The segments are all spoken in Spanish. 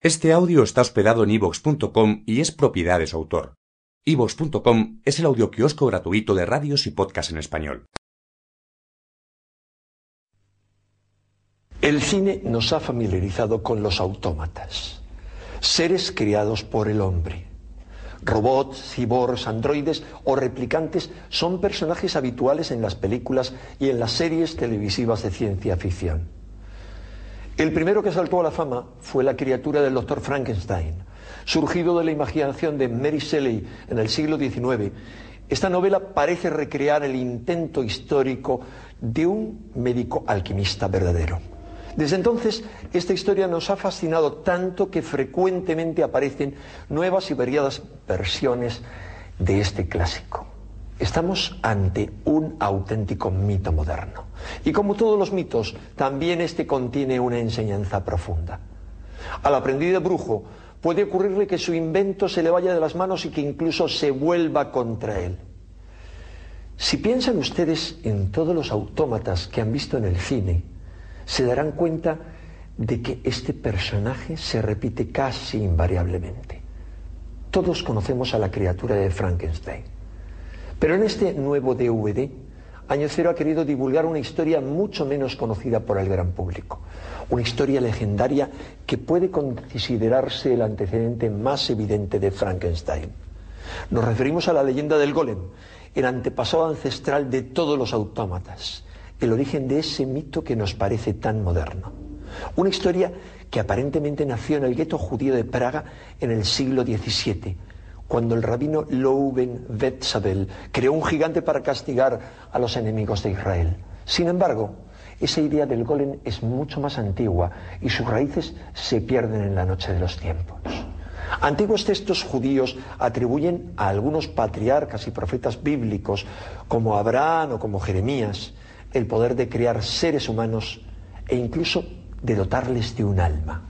Este audio está hospedado en ivox.com y es propiedad de su autor. ivox.com es el audioquiosco gratuito de radios y podcasts en español. El cine nos ha familiarizado con los autómatas, seres criados por el hombre. Robots, cyborgs, androides o replicantes son personajes habituales en las películas y en las series televisivas de ciencia ficción. El primero que saltó a la fama fue la criatura del doctor Frankenstein, surgido de la imaginación de Mary Shelley en el siglo XIX. Esta novela parece recrear el intento histórico de un médico alquimista verdadero. Desde entonces, esta historia nos ha fascinado tanto que frecuentemente aparecen nuevas y variadas versiones de este clásico. Estamos ante un auténtico mito moderno. Y como todos los mitos, también este contiene una enseñanza profunda. Al aprendiz de brujo puede ocurrirle que su invento se le vaya de las manos y que incluso se vuelva contra él. Si piensan ustedes en todos los autómatas que han visto en el cine, se darán cuenta de que este personaje se repite casi invariablemente. Todos conocemos a la criatura de Frankenstein. Pero en este nuevo DVD, Año Cero ha querido divulgar una historia mucho menos conocida por el gran público. Una historia legendaria que puede considerarse el antecedente más evidente de Frankenstein. Nos referimos a la leyenda del golem, el antepasado ancestral de todos los autómatas, el origen de ese mito que nos parece tan moderno. Una historia que aparentemente nació en el gueto judío de Praga en el siglo XVII, cuando el rabino Louben Wetzabel creó un gigante para castigar a los enemigos de Israel. Sin embargo, esa idea del golem es mucho más antigua y sus raíces se pierden en la noche de los tiempos. Antiguos textos judíos atribuyen a algunos patriarcas y profetas bíblicos, como Abraham o como Jeremías, el poder de crear seres humanos e incluso de dotarles de un alma.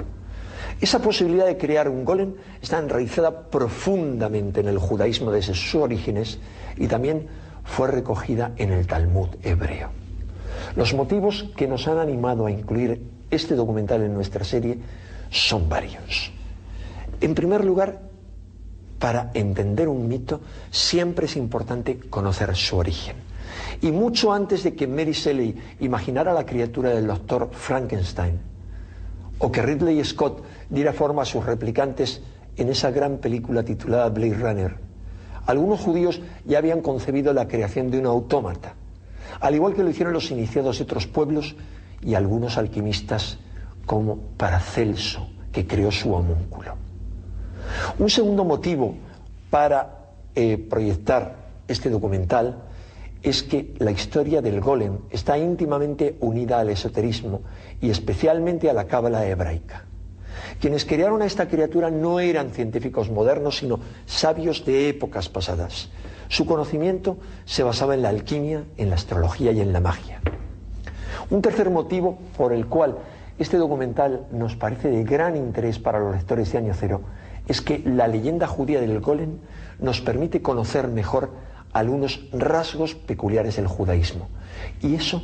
Esa posibilidad de crear un golem está enraizada profundamente en el judaísmo desde sus orígenes y también fue recogida en el Talmud hebreo. Los motivos que nos han animado a incluir este documental en nuestra serie son varios. En primer lugar, para entender un mito siempre es importante conocer su origen. Y mucho antes de que Mary Shelley imaginara la criatura del doctor Frankenstein, o que Ridley Scott diera forma a sus replicantes en esa gran película titulada Blade Runner, algunos judíos ya habían concebido la creación de un autómata, al igual que lo hicieron los iniciados de otros pueblos y algunos alquimistas como Paracelso, que creó su homúnculo. Un segundo motivo para eh, proyectar este documental es que la historia del golem está íntimamente unida al esoterismo y especialmente a la cábala hebraica. Quienes crearon a esta criatura no eran científicos modernos, sino sabios de épocas pasadas. Su conocimiento se basaba en la alquimia, en la astrología y en la magia. Un tercer motivo por el cual este documental nos parece de gran interés para los lectores de Año Cero es que la leyenda judía del golem nos permite conocer mejor algunos rasgos peculiares del judaísmo. Y eso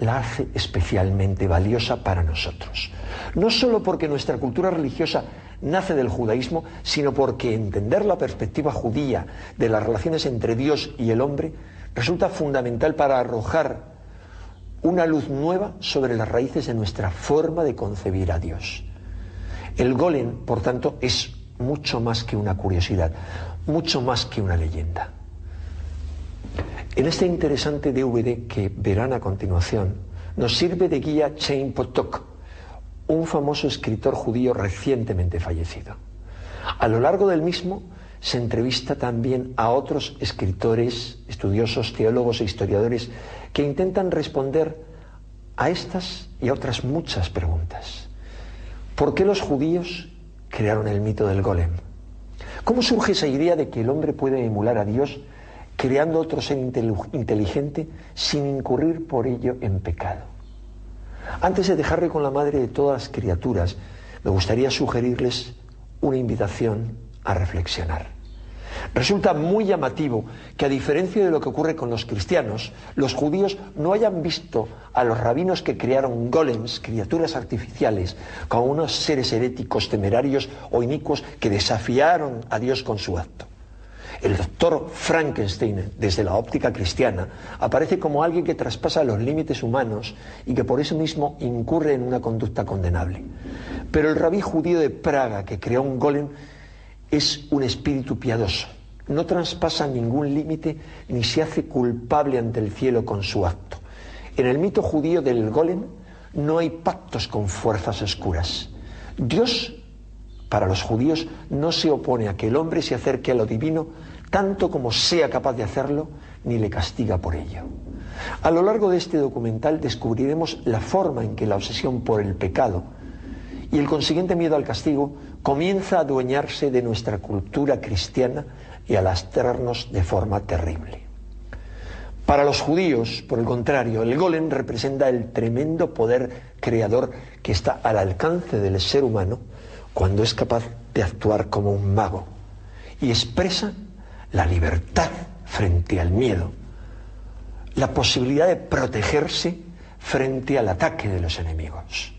la hace especialmente valiosa para nosotros. No solo porque nuestra cultura religiosa nace del judaísmo, sino porque entender la perspectiva judía de las relaciones entre Dios y el hombre resulta fundamental para arrojar una luz nueva sobre las raíces de nuestra forma de concebir a Dios. El golem, por tanto, es mucho más que una curiosidad, mucho más que una leyenda. En este interesante DVD que verán a continuación, nos sirve de guía Chaim Potok, un famoso escritor judío recientemente fallecido. A lo largo del mismo se entrevista también a otros escritores, estudiosos, teólogos e historiadores que intentan responder a estas y a otras muchas preguntas. ¿Por qué los judíos crearon el mito del golem? ¿Cómo surge esa idea de que el hombre puede emular a Dios creando otro ser inteligente sin incurrir por ello en pecado. Antes de dejarle con la madre de todas las criaturas, me gustaría sugerirles una invitación a reflexionar. Resulta muy llamativo que a diferencia de lo que ocurre con los cristianos, los judíos no hayan visto a los rabinos que crearon golems, criaturas artificiales, como unos seres heréticos, temerarios o inicuos que desafiaron a Dios con su acto. El doctor Frankenstein, desde la óptica cristiana, aparece como alguien que traspasa los límites humanos y que por eso mismo incurre en una conducta condenable. Pero el rabí judío de Praga que creó un golem es un espíritu piadoso. No traspasa ningún límite ni se hace culpable ante el cielo con su acto. En el mito judío del golem no hay pactos con fuerzas oscuras. Dios, para los judíos, no se opone a que el hombre se acerque a lo divino tanto como sea capaz de hacerlo, ni le castiga por ello. A lo largo de este documental descubriremos la forma en que la obsesión por el pecado y el consiguiente miedo al castigo comienza a adueñarse de nuestra cultura cristiana y a lastrarnos de forma terrible. Para los judíos, por el contrario, el golem representa el tremendo poder creador que está al alcance del ser humano cuando es capaz de actuar como un mago y expresa la libertad frente al miedo, la posibilidad de protegerse frente al ataque de los enemigos.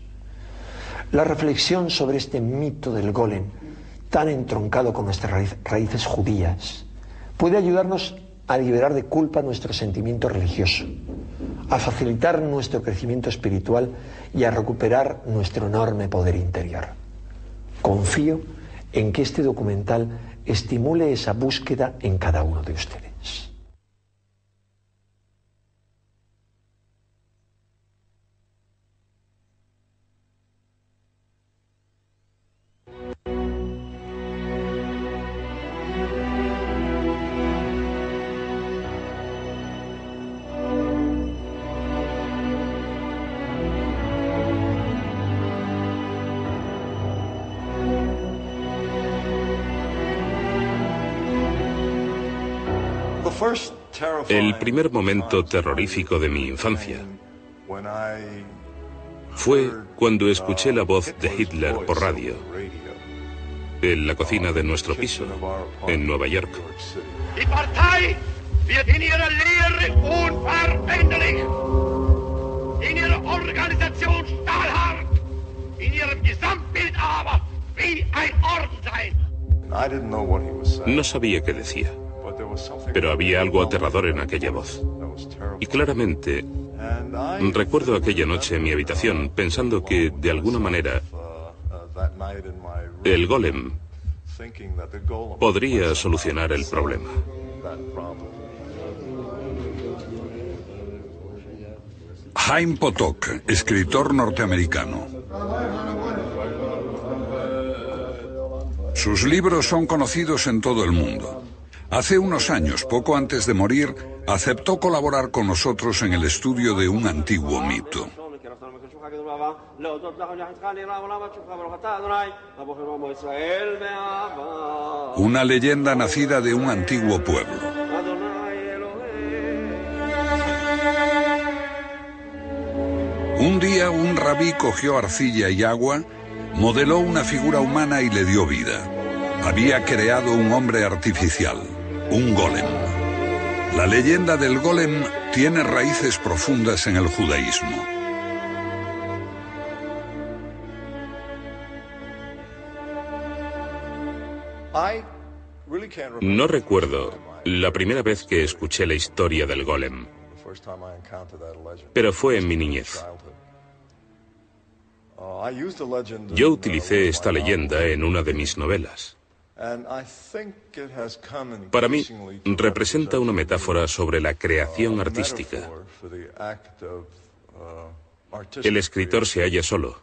La reflexión sobre este mito del golem, tan entroncado con nuestras raíces judías, puede ayudarnos a liberar de culpa nuestro sentimiento religioso, a facilitar nuestro crecimiento espiritual y a recuperar nuestro enorme poder interior. Confío en que este documental estimule esa búsqueda en cada uno de ustedes. El primer momento terrorífico de mi infancia fue cuando escuché la voz de Hitler por radio en la cocina de nuestro piso en Nueva York. No sabía qué decía pero había algo aterrador en aquella voz. Y claramente recuerdo aquella noche en mi habitación pensando que, de alguna manera, el golem podría solucionar el problema. Jaime Potok, escritor norteamericano. Sus libros son conocidos en todo el mundo. Hace unos años, poco antes de morir, aceptó colaborar con nosotros en el estudio de un antiguo mito. Una leyenda nacida de un antiguo pueblo. Un día un rabí cogió arcilla y agua, modeló una figura humana y le dio vida. Había creado un hombre artificial un golem. La leyenda del golem tiene raíces profundas en el judaísmo. No recuerdo la primera vez que escuché la historia del golem, pero fue en mi niñez. Yo utilicé esta leyenda en una de mis novelas. Para mí, representa una metáfora sobre la creación artística. El escritor se halla solo,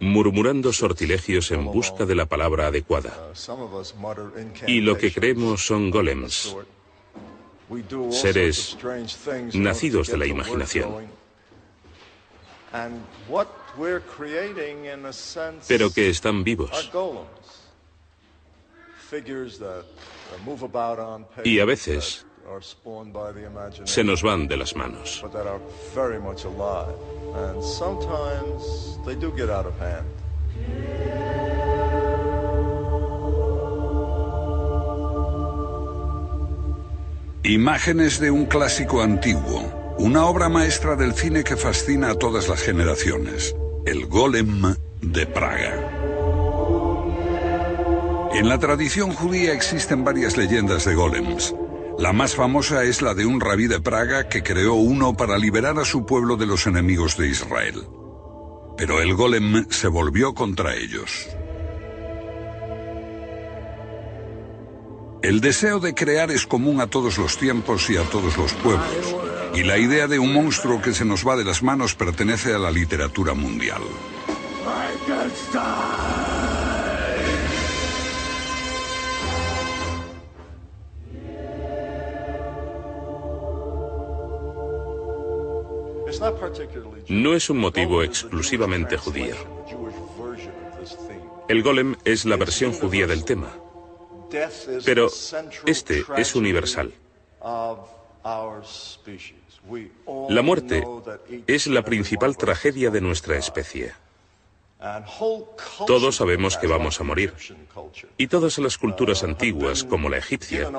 murmurando sortilegios en busca de la palabra adecuada. Y lo que creemos son golems, seres nacidos de la imaginación, pero que están vivos y a veces se nos van de las manos. Imágenes de un clásico antiguo, una obra maestra del cine que fascina a todas las generaciones, el Golem de Praga. En la tradición judía existen varias leyendas de golems. La más famosa es la de un rabí de Praga que creó uno para liberar a su pueblo de los enemigos de Israel. Pero el golem se volvió contra ellos. El deseo de crear es común a todos los tiempos y a todos los pueblos, y la idea de un monstruo que se nos va de las manos pertenece a la literatura mundial. No es un motivo exclusivamente judío. El golem es la versión judía del tema. Pero este es universal. La muerte es la principal tragedia de nuestra especie. Todos sabemos que vamos a morir. Y todas las culturas antiguas, como la egipcia,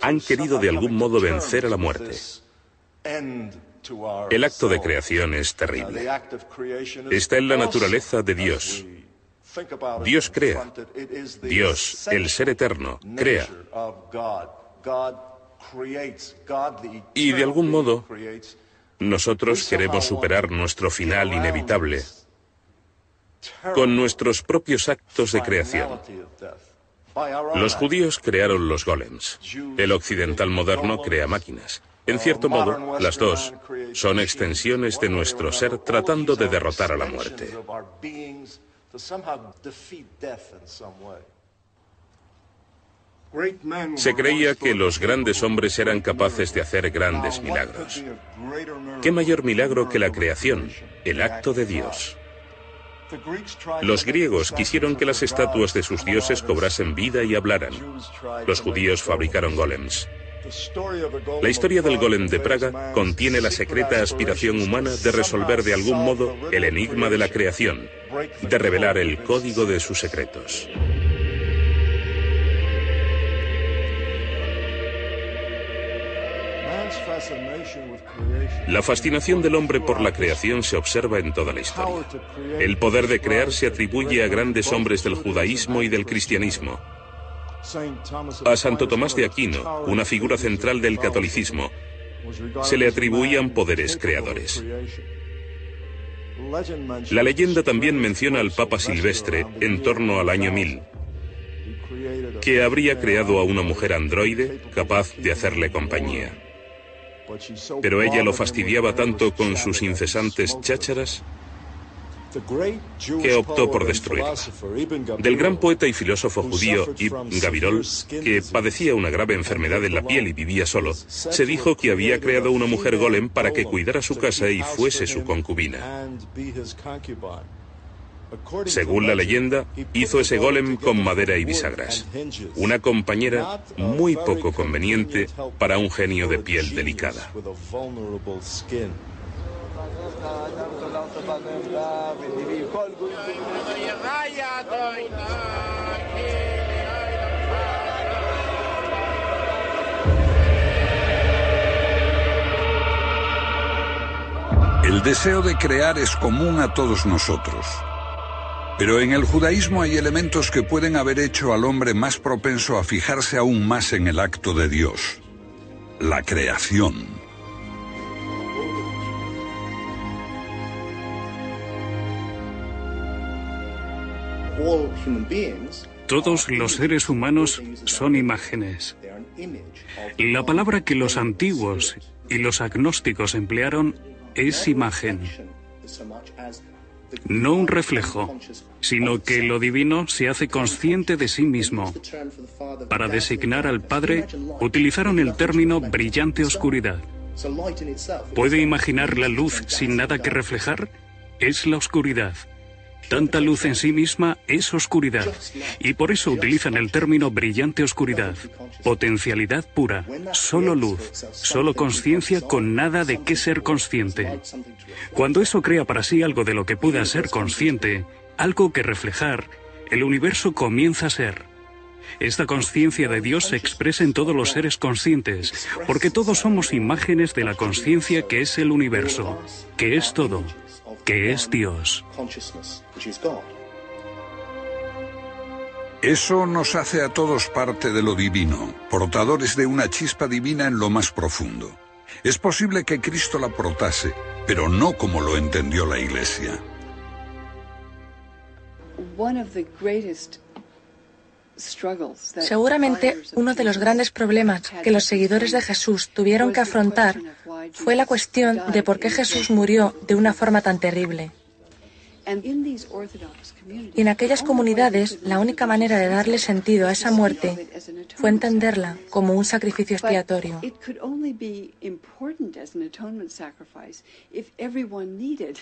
han querido de algún modo vencer a la muerte. El acto de creación es terrible. Está en la naturaleza de Dios. Dios crea. Dios, el ser eterno, crea. Y de algún modo, nosotros queremos superar nuestro final inevitable con nuestros propios actos de creación. Los judíos crearon los golems. El occidental moderno crea máquinas. En cierto modo, las dos son extensiones de nuestro ser tratando de derrotar a la muerte. Se creía que los grandes hombres eran capaces de hacer grandes milagros. ¿Qué mayor milagro que la creación, el acto de Dios? Los griegos quisieron que las estatuas de sus dioses cobrasen vida y hablaran. Los judíos fabricaron golems. La historia del golem de Praga contiene la secreta aspiración humana de resolver de algún modo el enigma de la creación, de revelar el código de sus secretos. La fascinación del hombre por la creación se observa en toda la historia. El poder de crear se atribuye a grandes hombres del judaísmo y del cristianismo, a Santo Tomás de Aquino, una figura central del catolicismo, se le atribuían poderes creadores. La leyenda también menciona al Papa Silvestre en torno al año 1000, que habría creado a una mujer androide capaz de hacerle compañía. Pero ella lo fastidiaba tanto con sus incesantes chácharas que optó por destruirla. Del gran poeta y filósofo judío Ibn Gavirol, que padecía una grave enfermedad en la piel y vivía solo, se dijo que había creado una mujer golem para que cuidara su casa y fuese su concubina. Según la leyenda, hizo ese golem con madera y bisagras, una compañera muy poco conveniente para un genio de piel delicada. El deseo de crear es común a todos nosotros. Pero en el judaísmo hay elementos que pueden haber hecho al hombre más propenso a fijarse aún más en el acto de Dios, la creación. Todos los seres humanos son imágenes. La palabra que los antiguos y los agnósticos emplearon es imagen. No un reflejo, sino que lo divino se hace consciente de sí mismo. Para designar al Padre, utilizaron el término brillante oscuridad. ¿Puede imaginar la luz sin nada que reflejar? Es la oscuridad. Tanta luz en sí misma es oscuridad, y por eso utilizan el término brillante oscuridad, potencialidad pura, solo luz, solo conciencia con nada de qué ser consciente. Cuando eso crea para sí algo de lo que pueda ser consciente, algo que reflejar, el universo comienza a ser. Esta conciencia de Dios se expresa en todos los seres conscientes, porque todos somos imágenes de la conciencia que es el universo, que es todo, que es Dios. Eso nos hace a todos parte de lo divino, portadores de una chispa divina en lo más profundo. Es posible que Cristo la portase, pero no como lo entendió la Iglesia. Seguramente uno de los grandes problemas que los seguidores de Jesús tuvieron que afrontar fue la cuestión de por qué Jesús murió de una forma tan terrible. Y en aquellas comunidades, la única manera de darle sentido a esa muerte fue entenderla como un sacrificio expiatorio.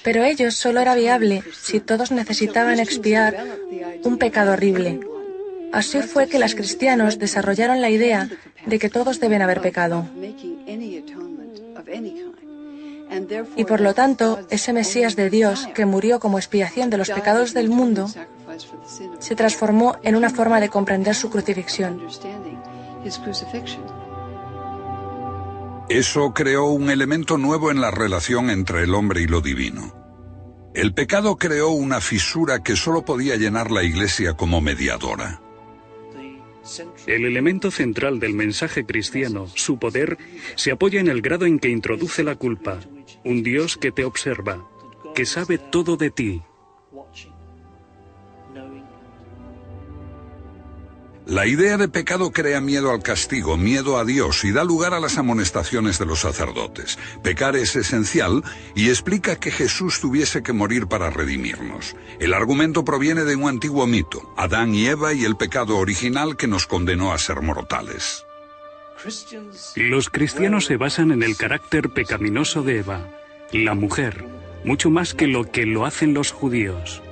Pero ello solo era viable si todos necesitaban expiar un pecado horrible. Así fue que los cristianos desarrollaron la idea de que todos deben haber pecado. Y por lo tanto, ese Mesías de Dios que murió como expiación de los pecados del mundo se transformó en una forma de comprender su crucifixión. Eso creó un elemento nuevo en la relación entre el hombre y lo divino. El pecado creó una fisura que solo podía llenar la Iglesia como mediadora. El elemento central del mensaje cristiano, su poder, se apoya en el grado en que introduce la culpa, un Dios que te observa, que sabe todo de ti. La idea de pecado crea miedo al castigo, miedo a Dios y da lugar a las amonestaciones de los sacerdotes. Pecar es esencial y explica que Jesús tuviese que morir para redimirnos. El argumento proviene de un antiguo mito, Adán y Eva y el pecado original que nos condenó a ser mortales. Los cristianos se basan en el carácter pecaminoso de Eva, la mujer, mucho más que lo que lo hacen los judíos.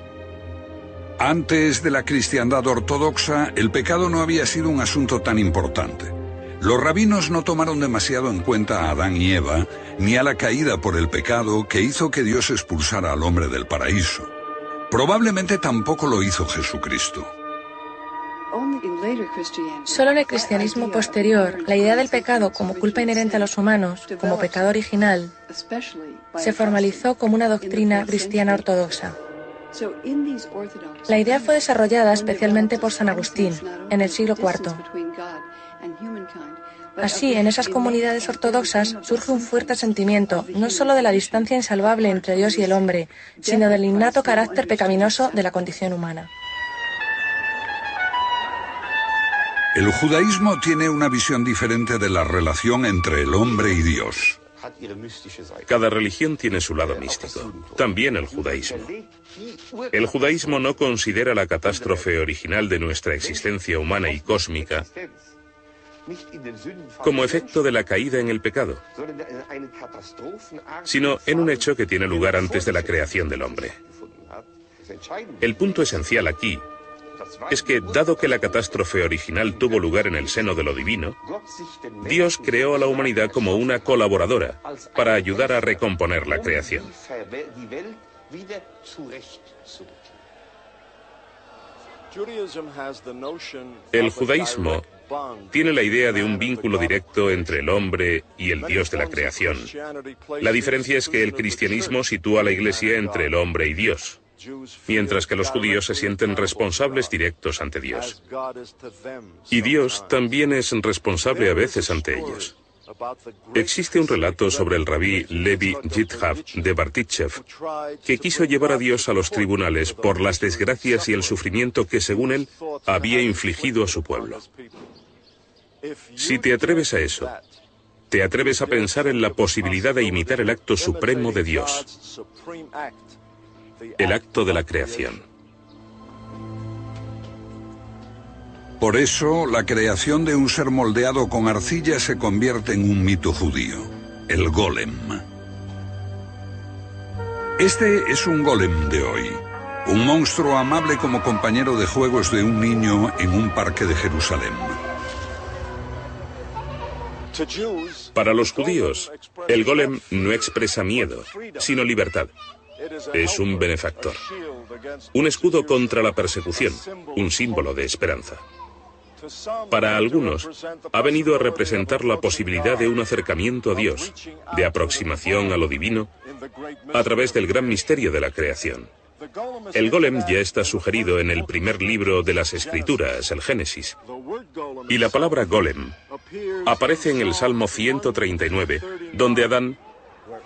Antes de la cristiandad ortodoxa, el pecado no había sido un asunto tan importante. Los rabinos no tomaron demasiado en cuenta a Adán y Eva, ni a la caída por el pecado que hizo que Dios expulsara al hombre del paraíso. Probablemente tampoco lo hizo Jesucristo. Solo en el cristianismo posterior, la idea del pecado como culpa inherente a los humanos, como pecado original, se formalizó como una doctrina cristiana ortodoxa. La idea fue desarrollada especialmente por San Agustín en el siglo IV. Así, en esas comunidades ortodoxas surge un fuerte sentimiento no solo de la distancia insalvable entre Dios y el hombre, sino del innato carácter pecaminoso de la condición humana. El judaísmo tiene una visión diferente de la relación entre el hombre y Dios. Cada religión tiene su lado místico, también el judaísmo. El judaísmo no considera la catástrofe original de nuestra existencia humana y cósmica como efecto de la caída en el pecado, sino en un hecho que tiene lugar antes de la creación del hombre. El punto esencial aquí es que, dado que la catástrofe original tuvo lugar en el seno de lo divino, Dios creó a la humanidad como una colaboradora para ayudar a recomponer la creación. El judaísmo tiene la idea de un vínculo directo entre el hombre y el Dios de la creación. La diferencia es que el cristianismo sitúa a la Iglesia entre el hombre y Dios mientras que los judíos se sienten responsables directos ante Dios. Y Dios también es responsable a veces ante ellos. Existe un relato sobre el rabí Levi Yithav de Bartichev, que quiso llevar a Dios a los tribunales por las desgracias y el sufrimiento que, según él, había infligido a su pueblo. Si te atreves a eso, te atreves a pensar en la posibilidad de imitar el acto supremo de Dios, el acto de la creación. Por eso, la creación de un ser moldeado con arcilla se convierte en un mito judío, el golem. Este es un golem de hoy, un monstruo amable como compañero de juegos de un niño en un parque de Jerusalén. Para los judíos, el golem no expresa miedo, sino libertad. Es un benefactor, un escudo contra la persecución, un símbolo de esperanza. Para algunos, ha venido a representar la posibilidad de un acercamiento a Dios, de aproximación a lo divino, a través del gran misterio de la creación. El golem ya está sugerido en el primer libro de las Escrituras, el Génesis. Y la palabra golem aparece en el Salmo 139, donde Adán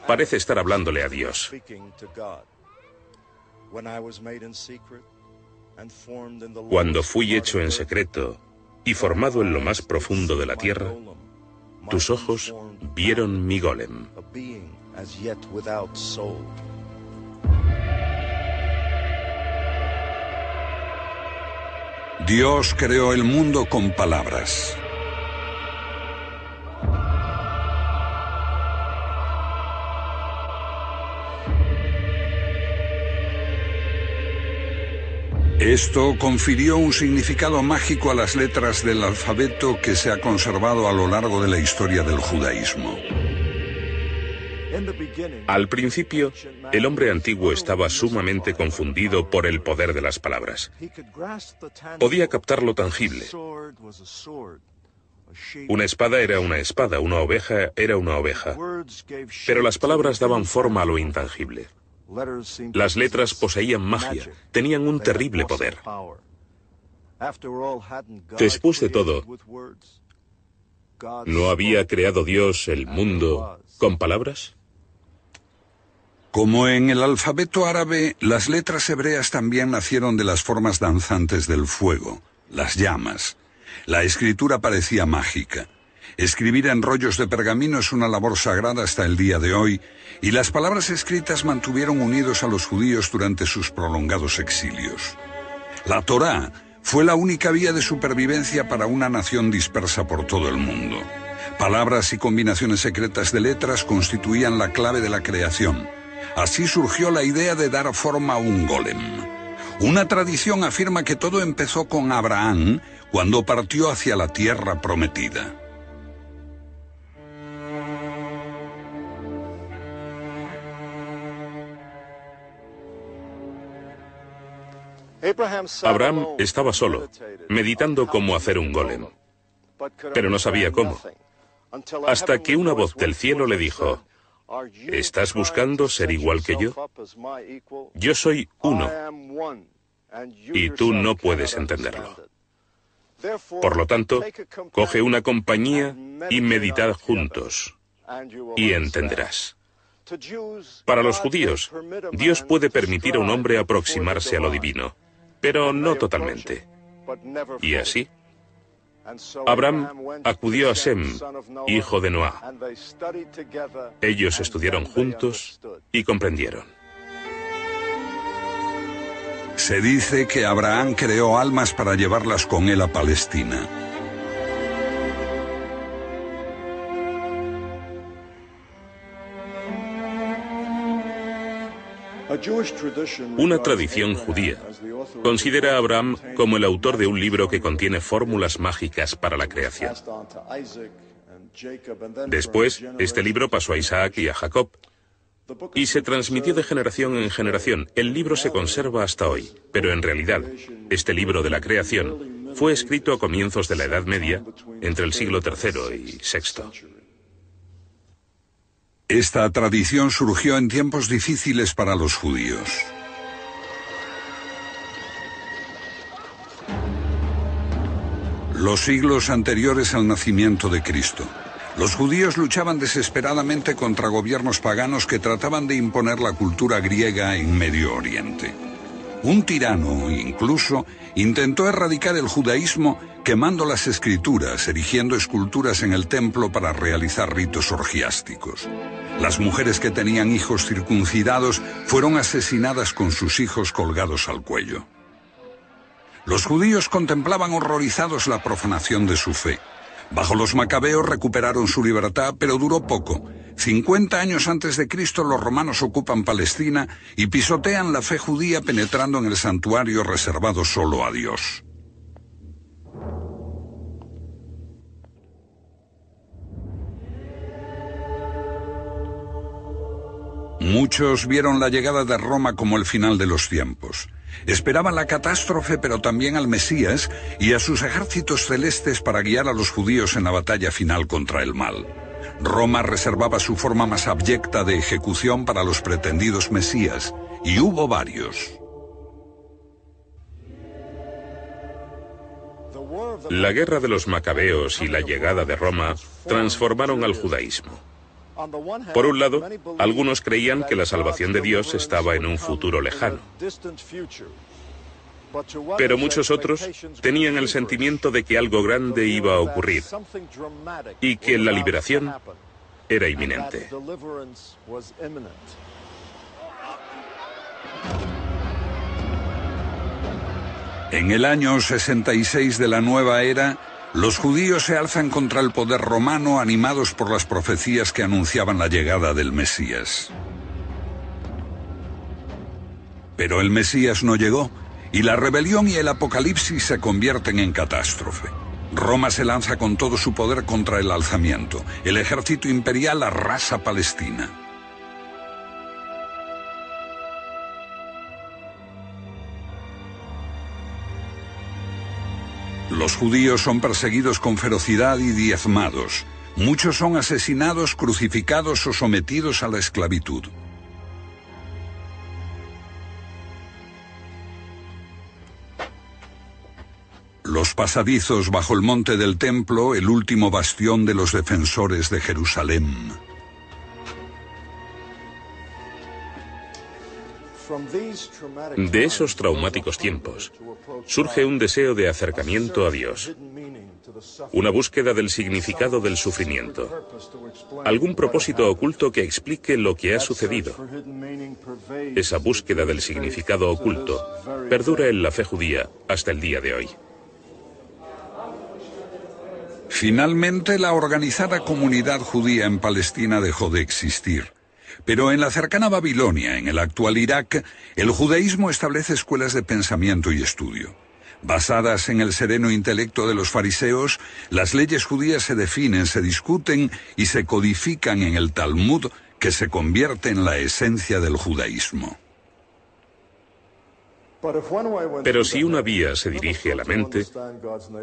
parece estar hablándole a Dios. Cuando fui hecho en secreto y formado en lo más profundo de la tierra, tus ojos vieron mi golem. Dios creó el mundo con palabras. Esto confirió un significado mágico a las letras del alfabeto que se ha conservado a lo largo de la historia del judaísmo. Al principio, el hombre antiguo estaba sumamente confundido por el poder de las palabras. Podía captar lo tangible. Una espada era una espada, una oveja era una oveja. Pero las palabras daban forma a lo intangible. Las letras poseían magia, tenían un terrible poder. Después de todo, ¿no había creado Dios el mundo con palabras? Como en el alfabeto árabe, las letras hebreas también nacieron de las formas danzantes del fuego, las llamas. La escritura parecía mágica. Escribir en rollos de pergamino es una labor sagrada hasta el día de hoy, y las palabras escritas mantuvieron unidos a los judíos durante sus prolongados exilios. La Torá fue la única vía de supervivencia para una nación dispersa por todo el mundo. Palabras y combinaciones secretas de letras constituían la clave de la creación. Así surgió la idea de dar forma a un golem. Una tradición afirma que todo empezó con Abraham cuando partió hacia la tierra prometida. Abraham estaba solo, meditando cómo hacer un golem, pero no sabía cómo. Hasta que una voz del cielo le dijo, ¿estás buscando ser igual que yo? Yo soy uno, y tú no puedes entenderlo. Por lo tanto, coge una compañía y meditad juntos, y entenderás. Para los judíos, Dios puede permitir a un hombre aproximarse a lo divino pero no totalmente. Y así, Abraham acudió a Sem, hijo de Noah. Ellos estudiaron juntos y comprendieron. Se dice que Abraham creó almas para llevarlas con él a Palestina. Una tradición judía considera a Abraham como el autor de un libro que contiene fórmulas mágicas para la creación. Después, este libro pasó a Isaac y a Jacob y se transmitió de generación en generación. El libro se conserva hasta hoy, pero en realidad, este libro de la creación fue escrito a comienzos de la Edad Media, entre el siglo III y VI. Esta tradición surgió en tiempos difíciles para los judíos. Los siglos anteriores al nacimiento de Cristo. Los judíos luchaban desesperadamente contra gobiernos paganos que trataban de imponer la cultura griega en Medio Oriente. Un tirano, incluso, intentó erradicar el judaísmo quemando las escrituras, erigiendo esculturas en el templo para realizar ritos orgiásticos. Las mujeres que tenían hijos circuncidados fueron asesinadas con sus hijos colgados al cuello. Los judíos contemplaban horrorizados la profanación de su fe. Bajo los macabeos recuperaron su libertad, pero duró poco. 50 años antes de Cristo los romanos ocupan Palestina y pisotean la fe judía penetrando en el santuario reservado solo a Dios. Muchos vieron la llegada de Roma como el final de los tiempos. Esperaban la catástrofe, pero también al Mesías y a sus ejércitos celestes para guiar a los judíos en la batalla final contra el mal. Roma reservaba su forma más abyecta de ejecución para los pretendidos Mesías, y hubo varios. La guerra de los macabeos y la llegada de Roma transformaron al judaísmo. Por un lado, algunos creían que la salvación de Dios estaba en un futuro lejano. Pero muchos otros tenían el sentimiento de que algo grande iba a ocurrir y que la liberación era inminente. En el año 66 de la nueva era, los judíos se alzan contra el poder romano animados por las profecías que anunciaban la llegada del Mesías. Pero el Mesías no llegó y la rebelión y el apocalipsis se convierten en catástrofe. Roma se lanza con todo su poder contra el alzamiento. El ejército imperial arrasa Palestina. Los judíos son perseguidos con ferocidad y diezmados. Muchos son asesinados, crucificados o sometidos a la esclavitud. Los pasadizos bajo el monte del templo, el último bastión de los defensores de Jerusalén. De esos traumáticos tiempos surge un deseo de acercamiento a Dios, una búsqueda del significado del sufrimiento, algún propósito oculto que explique lo que ha sucedido. Esa búsqueda del significado oculto perdura en la fe judía hasta el día de hoy. Finalmente, la organizada comunidad judía en Palestina dejó de existir. Pero en la cercana Babilonia, en el actual Irak, el judaísmo establece escuelas de pensamiento y estudio. Basadas en el sereno intelecto de los fariseos, las leyes judías se definen, se discuten y se codifican en el Talmud, que se convierte en la esencia del judaísmo. Pero si una vía se dirige a la mente,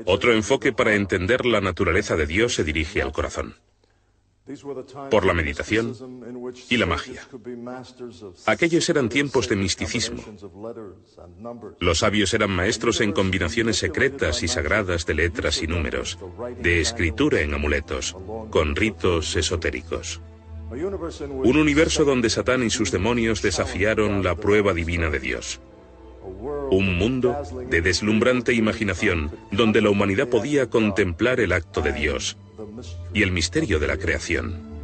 otro enfoque para entender la naturaleza de Dios se dirige al corazón. Por la meditación y la magia. Aquellos eran tiempos de misticismo. Los sabios eran maestros en combinaciones secretas y sagradas de letras y números, de escritura en amuletos, con ritos esotéricos. Un universo donde Satán y sus demonios desafiaron la prueba divina de Dios. Un mundo de deslumbrante imaginación donde la humanidad podía contemplar el acto de Dios y el misterio de la creación.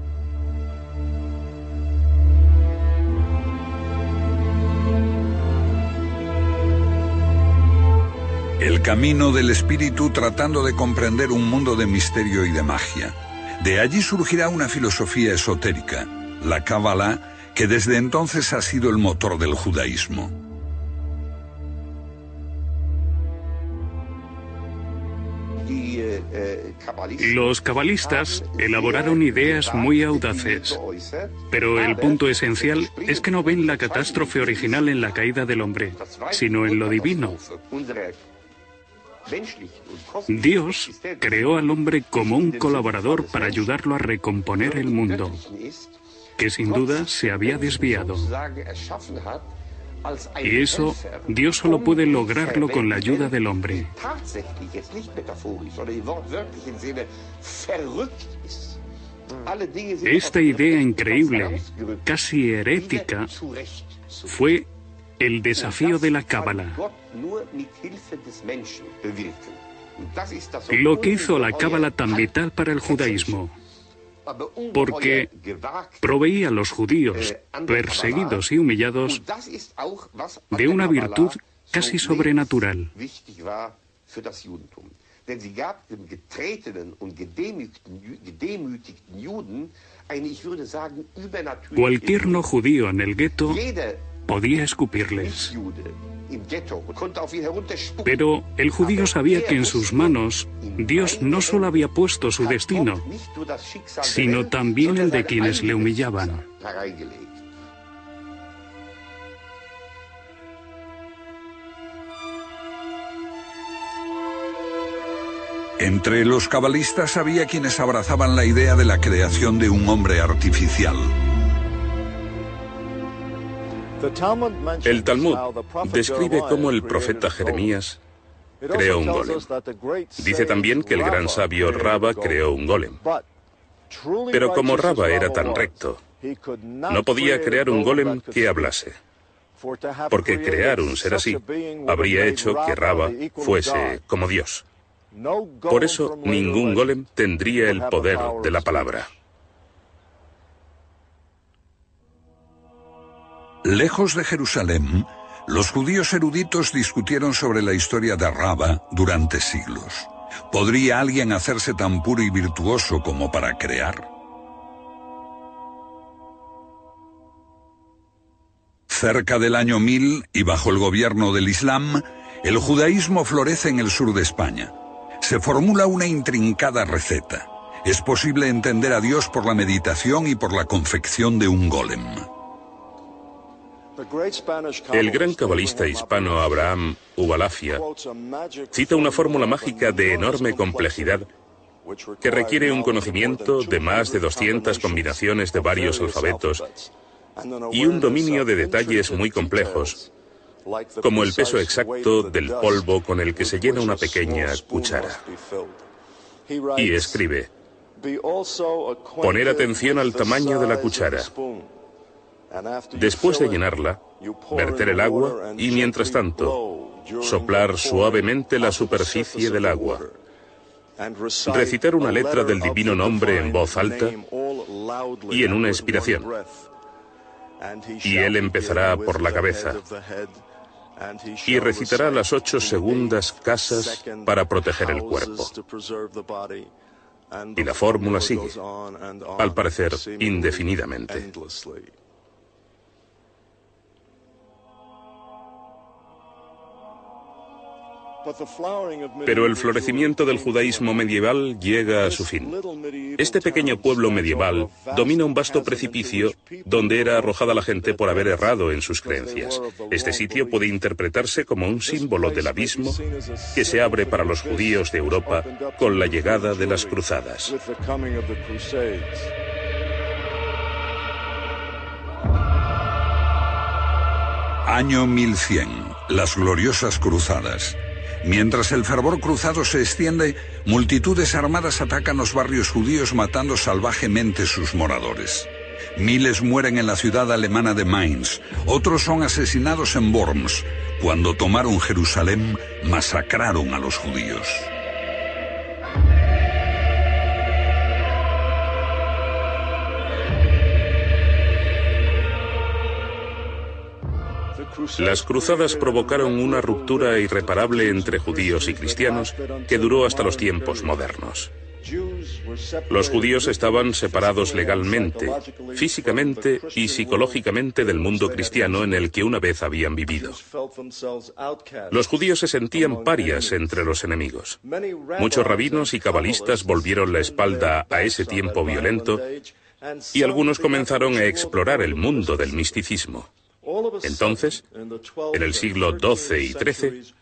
El camino del espíritu tratando de comprender un mundo de misterio y de magia. De allí surgirá una filosofía esotérica, la Kabbalah, que desde entonces ha sido el motor del judaísmo. Los cabalistas elaboraron ideas muy audaces, pero el punto esencial es que no ven la catástrofe original en la caída del hombre, sino en lo divino. Dios creó al hombre como un colaborador para ayudarlo a recomponer el mundo, que sin duda se había desviado. Y eso Dios solo puede lograrlo con la ayuda del hombre. Esta idea increíble, casi herética, fue el desafío de la Cábala. Lo que hizo la Cábala tan vital para el judaísmo porque proveía a los judíos perseguidos y humillados de una virtud casi sobrenatural. Cualquier no judío en el gueto podía escupirles. Pero el judío sabía que en sus manos Dios no solo había puesto su destino, sino también el de quienes le humillaban. Entre los cabalistas había quienes abrazaban la idea de la creación de un hombre artificial. El Talmud describe cómo el profeta Jeremías creó un golem. Dice también que el gran sabio Raba creó un golem. Pero como Raba era tan recto, no podía crear un golem que hablase. Porque crear un ser así habría hecho que Raba fuese como Dios. Por eso ningún golem tendría el poder de la palabra. Lejos de Jerusalén, los judíos eruditos discutieron sobre la historia de Raba durante siglos. ¿Podría alguien hacerse tan puro y virtuoso como para crear? Cerca del año 1000 y bajo el gobierno del Islam, el judaísmo florece en el sur de España se formula una intrincada receta. Es posible entender a Dios por la meditación y por la confección de un golem. El gran cabalista hispano Abraham Ubalafia cita una fórmula mágica de enorme complejidad que requiere un conocimiento de más de 200 combinaciones de varios alfabetos y un dominio de detalles muy complejos como el peso exacto del polvo con el que se llena una pequeña cuchara. Y escribe, poner atención al tamaño de la cuchara. Después de llenarla, verter el agua y, mientras tanto, soplar suavemente la superficie del agua. Recitar una letra del divino nombre en voz alta y en una expiración. Y él empezará por la cabeza y recitará las ocho segundas casas para proteger el cuerpo. Y la fórmula sigue, al parecer indefinidamente. Pero el florecimiento del judaísmo medieval llega a su fin. Este pequeño pueblo medieval domina un vasto precipicio donde era arrojada la gente por haber errado en sus creencias. Este sitio puede interpretarse como un símbolo del abismo que se abre para los judíos de Europa con la llegada de las cruzadas. Año 1100, las gloriosas cruzadas. Mientras el fervor cruzado se extiende, multitudes armadas atacan los barrios judíos matando salvajemente sus moradores. Miles mueren en la ciudad alemana de Mainz, otros son asesinados en Worms. Cuando tomaron Jerusalén, masacraron a los judíos. Las cruzadas provocaron una ruptura irreparable entre judíos y cristianos que duró hasta los tiempos modernos. Los judíos estaban separados legalmente, físicamente y psicológicamente del mundo cristiano en el que una vez habían vivido. Los judíos se sentían parias entre los enemigos. Muchos rabinos y cabalistas volvieron la espalda a ese tiempo violento y algunos comenzaron a explorar el mundo del misticismo. Entonces, en el siglo XII y XIII,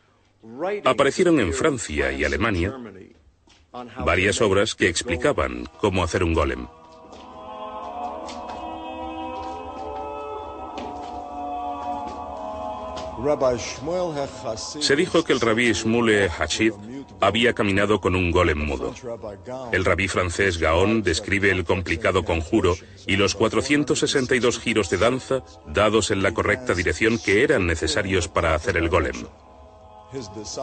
aparecieron en Francia y Alemania varias obras que explicaban cómo hacer un golem. Se dijo que el rabí Shmuel Hachid había caminado con un golem mudo. El rabí francés Gaon describe el complicado conjuro y los 462 giros de danza dados en la correcta dirección que eran necesarios para hacer el golem.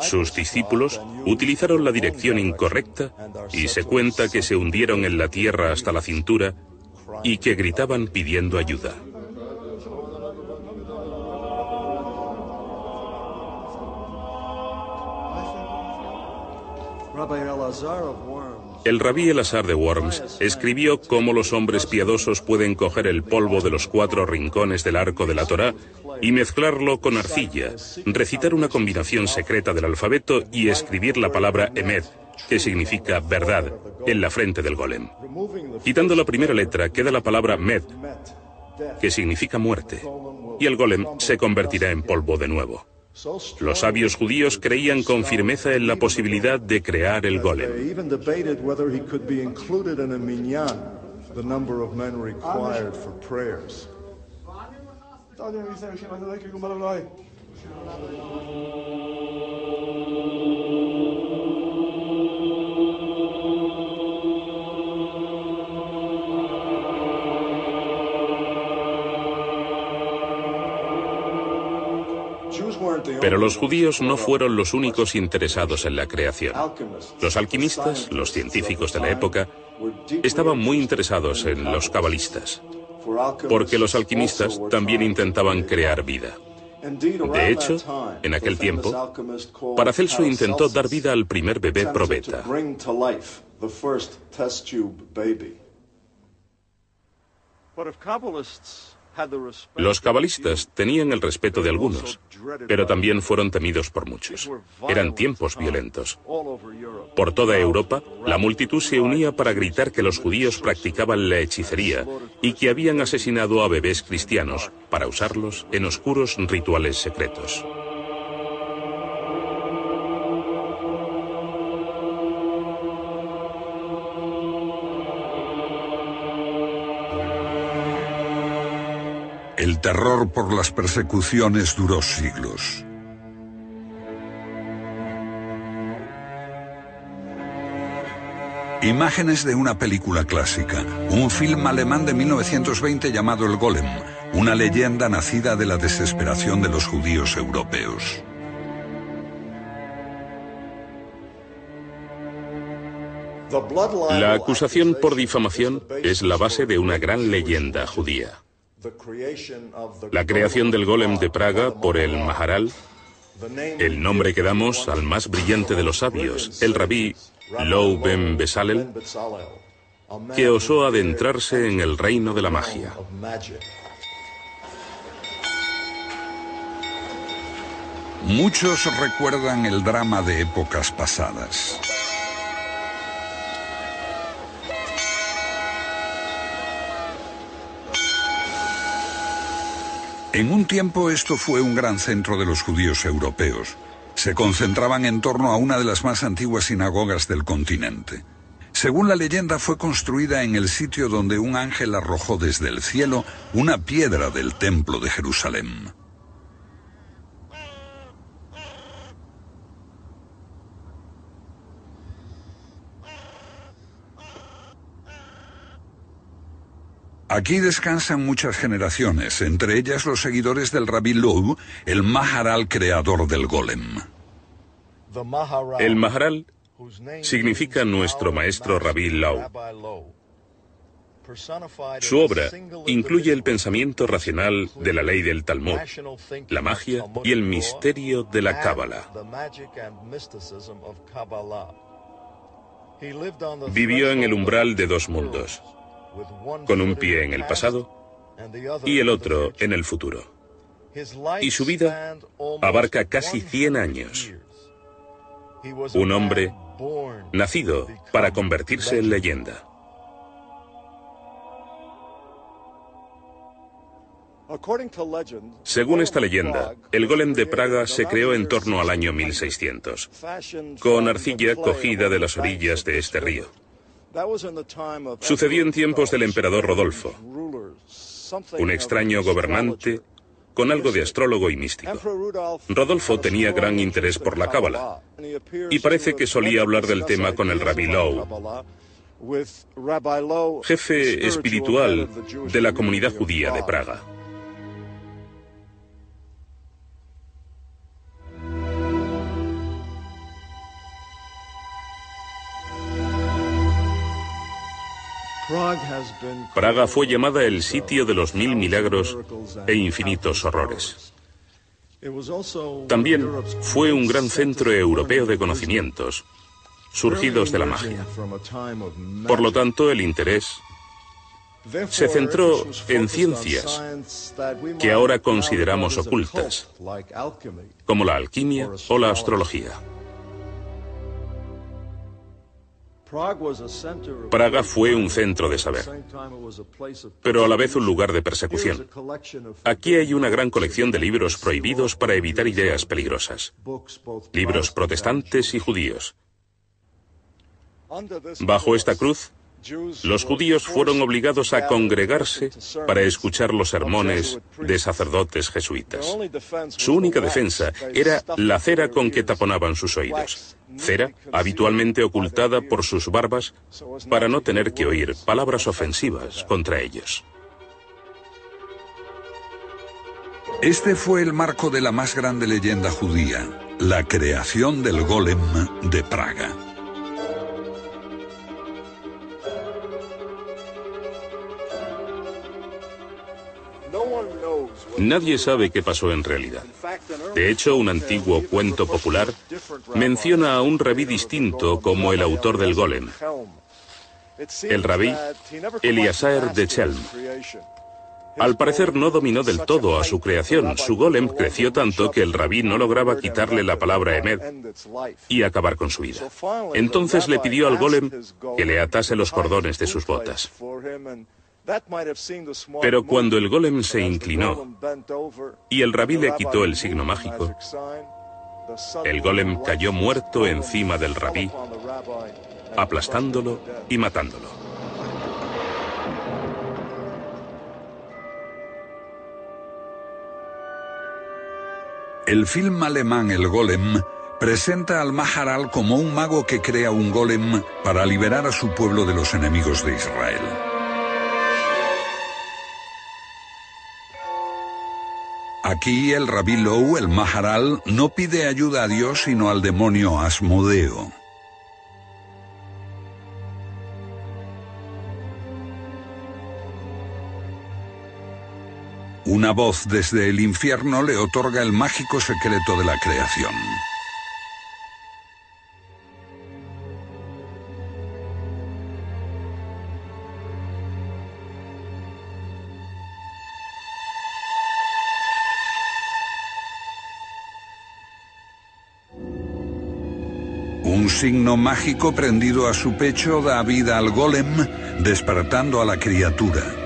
Sus discípulos utilizaron la dirección incorrecta y se cuenta que se hundieron en la tierra hasta la cintura y que gritaban pidiendo ayuda. El rabí Elazar de Worms escribió cómo los hombres piadosos pueden coger el polvo de los cuatro rincones del arco de la Torá y mezclarlo con arcilla, recitar una combinación secreta del alfabeto y escribir la palabra Emed, que significa verdad, en la frente del golem. Quitando la primera letra queda la palabra Med, que significa muerte, y el golem se convertirá en polvo de nuevo. Los sabios judíos creían con firmeza en la posibilidad de crear el golem. Pero los judíos no fueron los únicos interesados en la creación. Los alquimistas, los científicos de la época, estaban muy interesados en los cabalistas, porque los alquimistas también intentaban crear vida. De hecho, en aquel tiempo, Paracelso intentó dar vida al primer bebé probeta. Los cabalistas tenían el respeto de algunos, pero también fueron temidos por muchos. Eran tiempos violentos. Por toda Europa, la multitud se unía para gritar que los judíos practicaban la hechicería y que habían asesinado a bebés cristianos para usarlos en oscuros rituales secretos. El terror por las persecuciones duró siglos. Imágenes de una película clásica, un film alemán de 1920 llamado El Golem, una leyenda nacida de la desesperación de los judíos europeos. La acusación por difamación es la base de una gran leyenda judía. La creación del golem de Praga por el Maharal, el nombre que damos al más brillante de los sabios, el rabí Lou Ben Besalel, que osó adentrarse en el reino de la magia. Muchos recuerdan el drama de épocas pasadas. En un tiempo esto fue un gran centro de los judíos europeos. Se concentraban en torno a una de las más antiguas sinagogas del continente. Según la leyenda fue construida en el sitio donde un ángel arrojó desde el cielo una piedra del templo de Jerusalén. Aquí descansan muchas generaciones, entre ellas los seguidores del Rabbi Lou, el Maharal creador del golem. El Maharal significa nuestro maestro Rabbi Lau. Su obra incluye el pensamiento racional de la ley del Talmud, la magia y el misterio de la Cábala. Vivió en el umbral de dos mundos con un pie en el pasado y el otro en el futuro. Y su vida abarca casi 100 años. Un hombre nacido para convertirse en leyenda. Según esta leyenda, el golem de Praga se creó en torno al año 1600, con arcilla cogida de las orillas de este río. Sucedió en tiempos del emperador Rodolfo, un extraño gobernante con algo de astrólogo y místico. Rodolfo tenía gran interés por la cábala y parece que solía hablar del tema con el rabí Lowe, jefe espiritual de la comunidad judía de Praga. Praga fue llamada el sitio de los mil milagros e infinitos horrores. También fue un gran centro europeo de conocimientos, surgidos de la magia. Por lo tanto, el interés se centró en ciencias que ahora consideramos ocultas, como la alquimia o la astrología. Praga fue un centro de saber, pero a la vez un lugar de persecución. Aquí hay una gran colección de libros prohibidos para evitar ideas peligrosas. Libros protestantes y judíos. Bajo esta cruz, los judíos fueron obligados a congregarse para escuchar los sermones de sacerdotes jesuitas. Su única defensa era la cera con que taponaban sus oídos, cera habitualmente ocultada por sus barbas para no tener que oír palabras ofensivas contra ellos. Este fue el marco de la más grande leyenda judía, la creación del golem de Praga. Nadie sabe qué pasó en realidad. De hecho, un antiguo cuento popular menciona a un rabí distinto como el autor del golem. El rabí Eliezer de Chelm. Al parecer no dominó del todo a su creación. Su golem creció tanto que el rabí no lograba quitarle la palabra Emed y acabar con su vida. Entonces le pidió al golem que le atase los cordones de sus botas. Pero cuando el golem se inclinó y el rabí le quitó el signo mágico, el golem cayó muerto encima del rabí, aplastándolo y matándolo. El film alemán El Golem presenta al Maharal como un mago que crea un golem para liberar a su pueblo de los enemigos de Israel. Aquí el rabí Lou, el Maharal, no pide ayuda a Dios sino al demonio Asmodeo. Una voz desde el infierno le otorga el mágico secreto de la creación. Signo mágico prendido a su pecho da vida al golem, despertando a la criatura.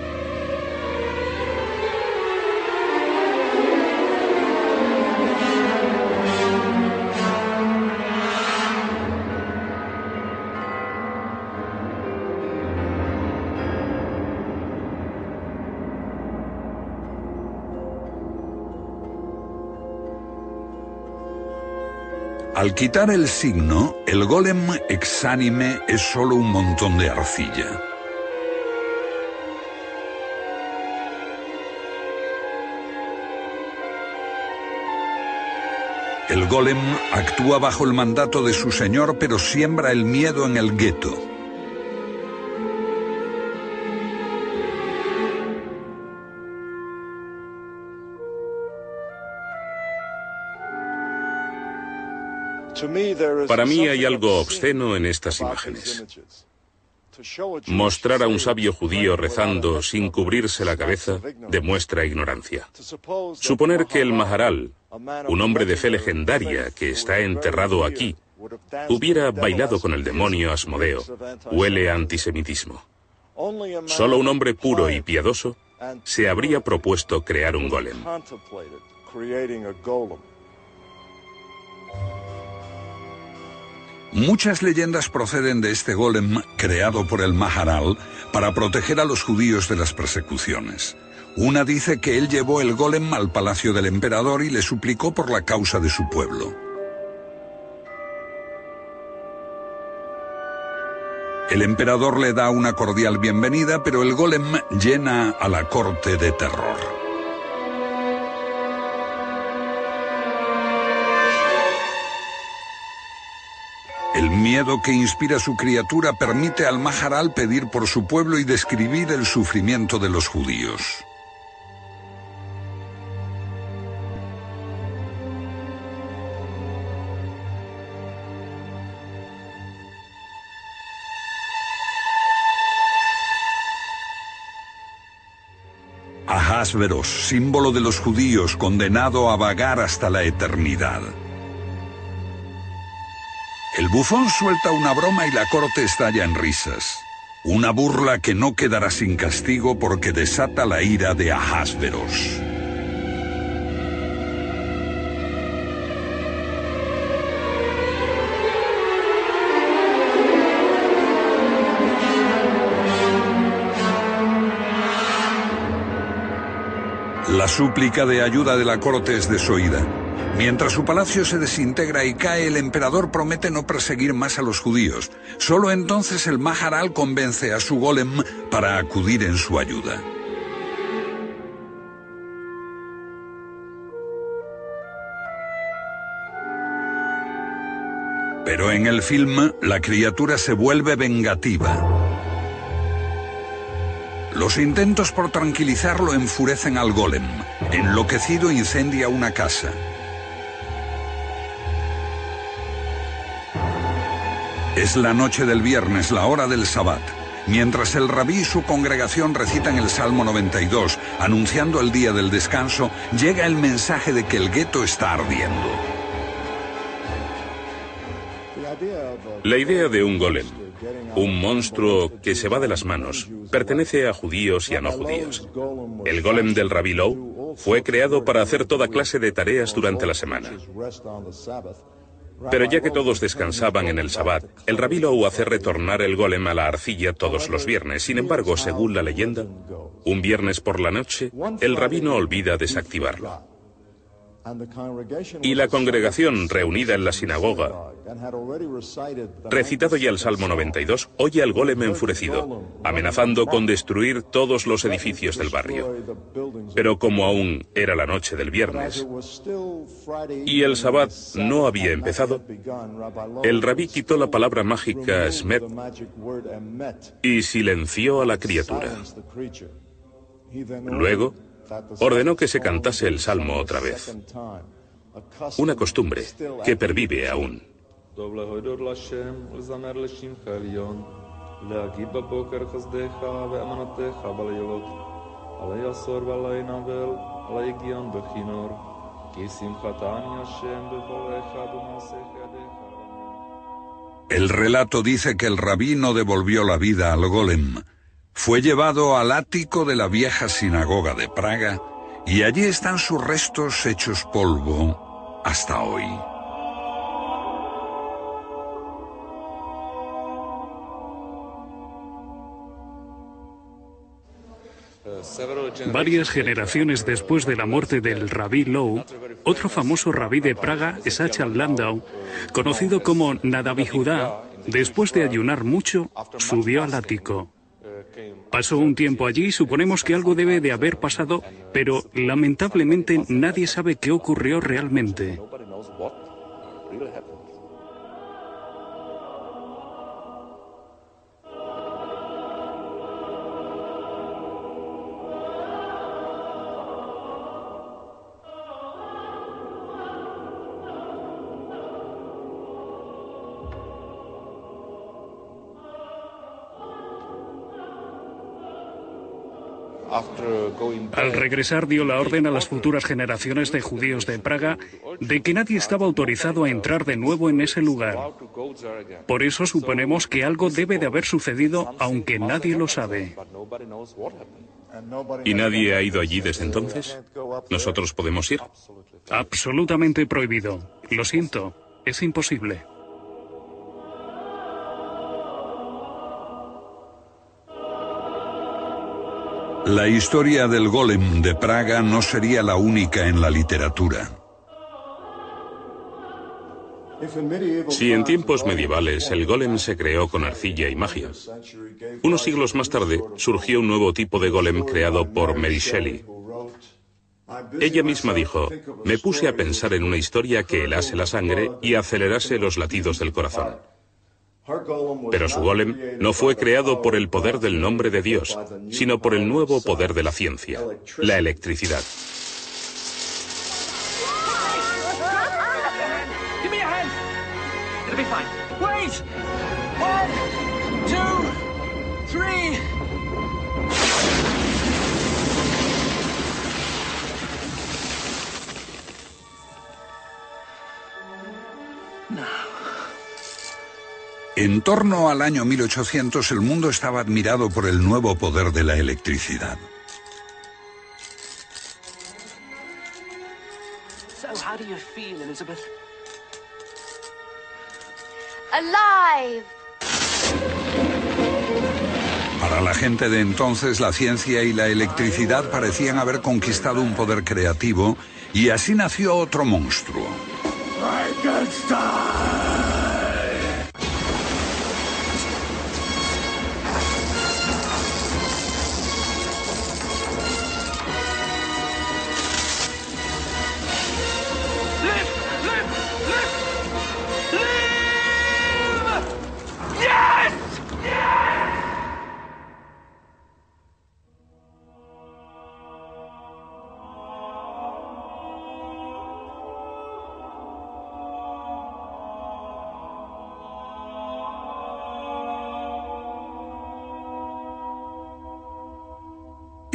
Al quitar el signo, el golem exánime es solo un montón de arcilla. El golem actúa bajo el mandato de su señor, pero siembra el miedo en el gueto. Para mí hay algo obsceno en estas imágenes. Mostrar a un sabio judío rezando sin cubrirse la cabeza demuestra ignorancia. Suponer que el Maharal, un hombre de fe legendaria que está enterrado aquí, hubiera bailado con el demonio Asmodeo, huele a antisemitismo. Solo un hombre puro y piadoso se habría propuesto crear un golem. Muchas leyendas proceden de este golem creado por el Maharal para proteger a los judíos de las persecuciones. Una dice que él llevó el golem al palacio del emperador y le suplicó por la causa de su pueblo. El emperador le da una cordial bienvenida, pero el golem llena a la corte de terror. Miedo que inspira su criatura permite al Maharal pedir por su pueblo y describir el sufrimiento de los judíos. Ahasveros, símbolo de los judíos condenado a vagar hasta la eternidad. Bufón suelta una broma y la corte estalla en risas. Una burla que no quedará sin castigo porque desata la ira de Ahasveros. La súplica de ayuda de la corte es desoída. Mientras su palacio se desintegra y cae, el emperador promete no perseguir más a los judíos. Solo entonces el Maharal convence a su golem para acudir en su ayuda. Pero en el film, la criatura se vuelve vengativa. Los intentos por tranquilizarlo enfurecen al golem. Enloquecido incendia una casa. Es la noche del viernes, la hora del sabbat. Mientras el rabí y su congregación recitan el Salmo 92, anunciando el día del descanso, llega el mensaje de que el gueto está ardiendo. La idea de un golem, un monstruo que se va de las manos, pertenece a judíos y a no judíos. El golem del rabí Low fue creado para hacer toda clase de tareas durante la semana. Pero ya que todos descansaban en el Sabbat, el rabí Lou hace retornar el golem a la arcilla todos los viernes. Sin embargo, según la leyenda, un viernes por la noche, el rabino olvida desactivarlo. Y la congregación reunida en la sinagoga, recitado ya el Salmo 92, oye al golem enfurecido, amenazando con destruir todos los edificios del barrio. Pero como aún era la noche del viernes y el sabbat no había empezado, el rabí quitó la palabra mágica Smet y silenció a la criatura. Luego, ordenó que se cantase el salmo otra vez. Una costumbre que pervive aún. El relato dice que el rabino devolvió la vida al golem fue llevado al ático de la vieja sinagoga de Praga y allí están sus restos hechos polvo hasta hoy. Varias generaciones después de la muerte del rabí Low, otro famoso rabí de Praga, Sachal Landau, conocido como Nadavi Judá, después de ayunar mucho, subió al ático. Pasó un tiempo allí suponemos que algo debe de haber pasado, pero lamentablemente nadie sabe qué ocurrió realmente. Al regresar dio la orden a las futuras generaciones de judíos de Praga de que nadie estaba autorizado a entrar de nuevo en ese lugar. Por eso suponemos que algo debe de haber sucedido aunque nadie lo sabe. ¿Y nadie ha ido allí desde entonces? ¿Nosotros podemos ir? Absolutamente prohibido. Lo siento, es imposible. La historia del golem de Praga no sería la única en la literatura. Si en tiempos medievales el golem se creó con arcilla y magia, unos siglos más tarde surgió un nuevo tipo de golem creado por Mary Shelley. Ella misma dijo, me puse a pensar en una historia que helase la sangre y acelerase los latidos del corazón. Pero su golem no fue creado por el poder del nombre de Dios, sino por el nuevo poder de la ciencia, la electricidad. En torno al año 1800 el mundo estaba admirado por el nuevo poder de la electricidad. Para la gente de entonces, la ciencia y la electricidad parecían haber conquistado un poder creativo y así nació otro monstruo.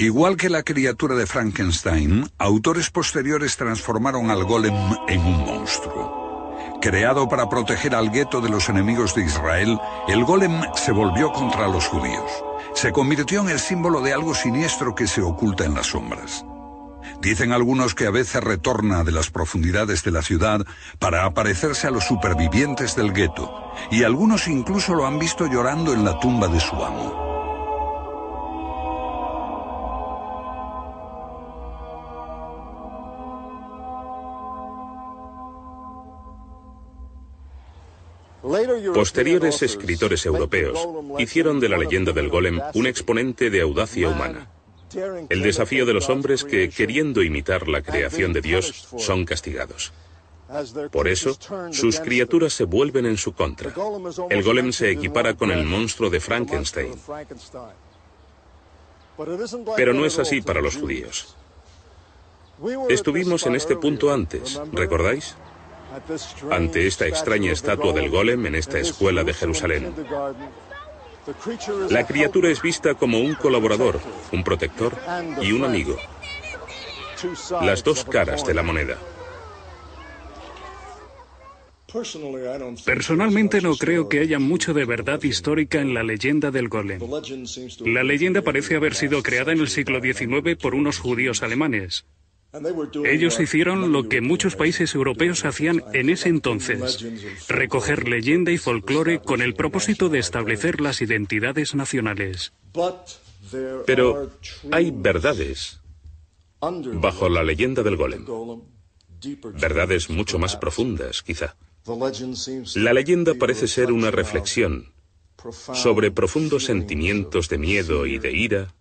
Igual que la criatura de Frankenstein, autores posteriores transformaron al golem en un monstruo. Creado para proteger al gueto de los enemigos de Israel, el golem se volvió contra los judíos. Se convirtió en el símbolo de algo siniestro que se oculta en las sombras. Dicen algunos que a veces retorna de las profundidades de la ciudad para aparecerse a los supervivientes del gueto, y algunos incluso lo han visto llorando en la tumba de su amo. Posteriores escritores europeos hicieron de la leyenda del golem un exponente de audacia humana. El desafío de los hombres que, queriendo imitar la creación de Dios, son castigados. Por eso, sus criaturas se vuelven en su contra. El golem se equipara con el monstruo de Frankenstein. Pero no es así para los judíos. Estuvimos en este punto antes, ¿recordáis? Ante esta extraña estatua del golem en esta escuela de Jerusalén. La criatura es vista como un colaborador, un protector y un amigo. Las dos caras de la moneda. Personalmente no creo que haya mucho de verdad histórica en la leyenda del golem. La leyenda parece haber sido creada en el siglo XIX por unos judíos alemanes. Ellos hicieron lo que muchos países europeos hacían en ese entonces, recoger leyenda y folclore con el propósito de establecer las identidades nacionales. Pero hay verdades bajo la leyenda del golem. Verdades mucho más profundas, quizá. La leyenda parece ser una reflexión sobre profundos sentimientos de miedo y de ira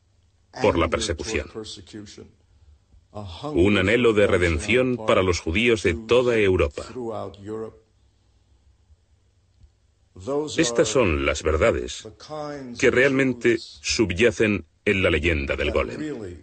por la persecución un anhelo de redención para los judíos de toda Europa. Estas son las verdades que realmente subyacen en la leyenda del golem.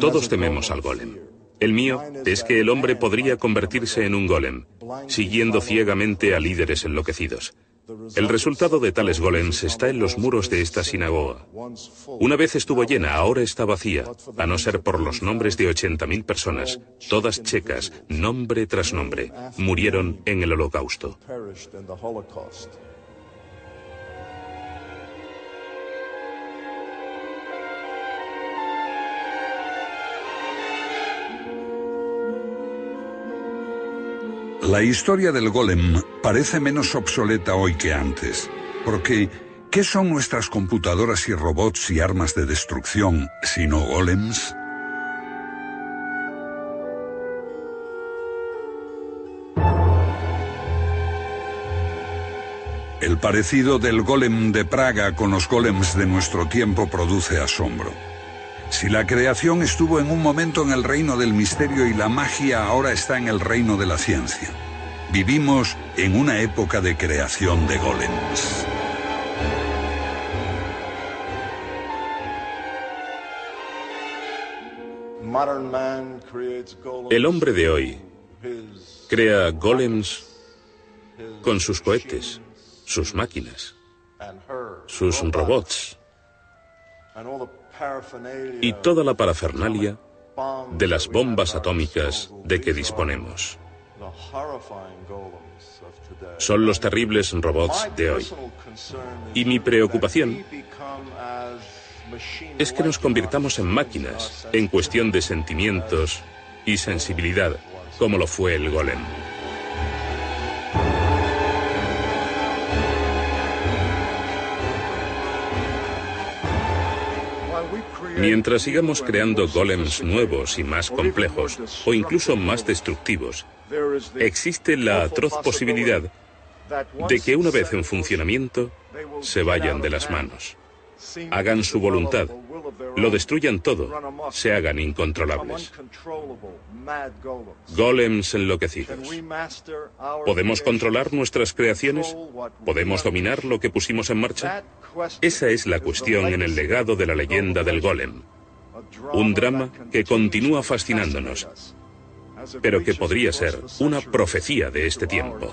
Todos tememos al golem. El mío es que el hombre podría convertirse en un golem, siguiendo ciegamente a líderes enloquecidos. El resultado de tales golems está en los muros de esta sinagoga. Una vez estuvo llena, ahora está vacía, a no ser por los nombres de 80.000 personas, todas checas, nombre tras nombre, murieron en el holocausto. La historia del golem parece menos obsoleta hoy que antes, porque ¿qué son nuestras computadoras y robots y armas de destrucción sino golems? El parecido del golem de Praga con los golems de nuestro tiempo produce asombro. Si la creación estuvo en un momento en el reino del misterio y la magia ahora está en el reino de la ciencia. Vivimos en una época de creación de golems. El hombre de hoy crea golems con sus cohetes, sus máquinas, sus robots y toda la parafernalia de las bombas atómicas de que disponemos. Son los terribles robots de hoy. Y mi preocupación es que nos convirtamos en máquinas en cuestión de sentimientos y sensibilidad, como lo fue el golem. Mientras sigamos creando golems nuevos y más complejos, o incluso más destructivos, existe la atroz posibilidad de que una vez en funcionamiento se vayan de las manos, hagan su voluntad, lo destruyan todo, se hagan incontrolables. Golems enloquecidos. ¿Podemos controlar nuestras creaciones? ¿Podemos dominar lo que pusimos en marcha? Esa es la cuestión en el legado de la leyenda del golem. Un drama que continúa fascinándonos, pero que podría ser una profecía de este tiempo.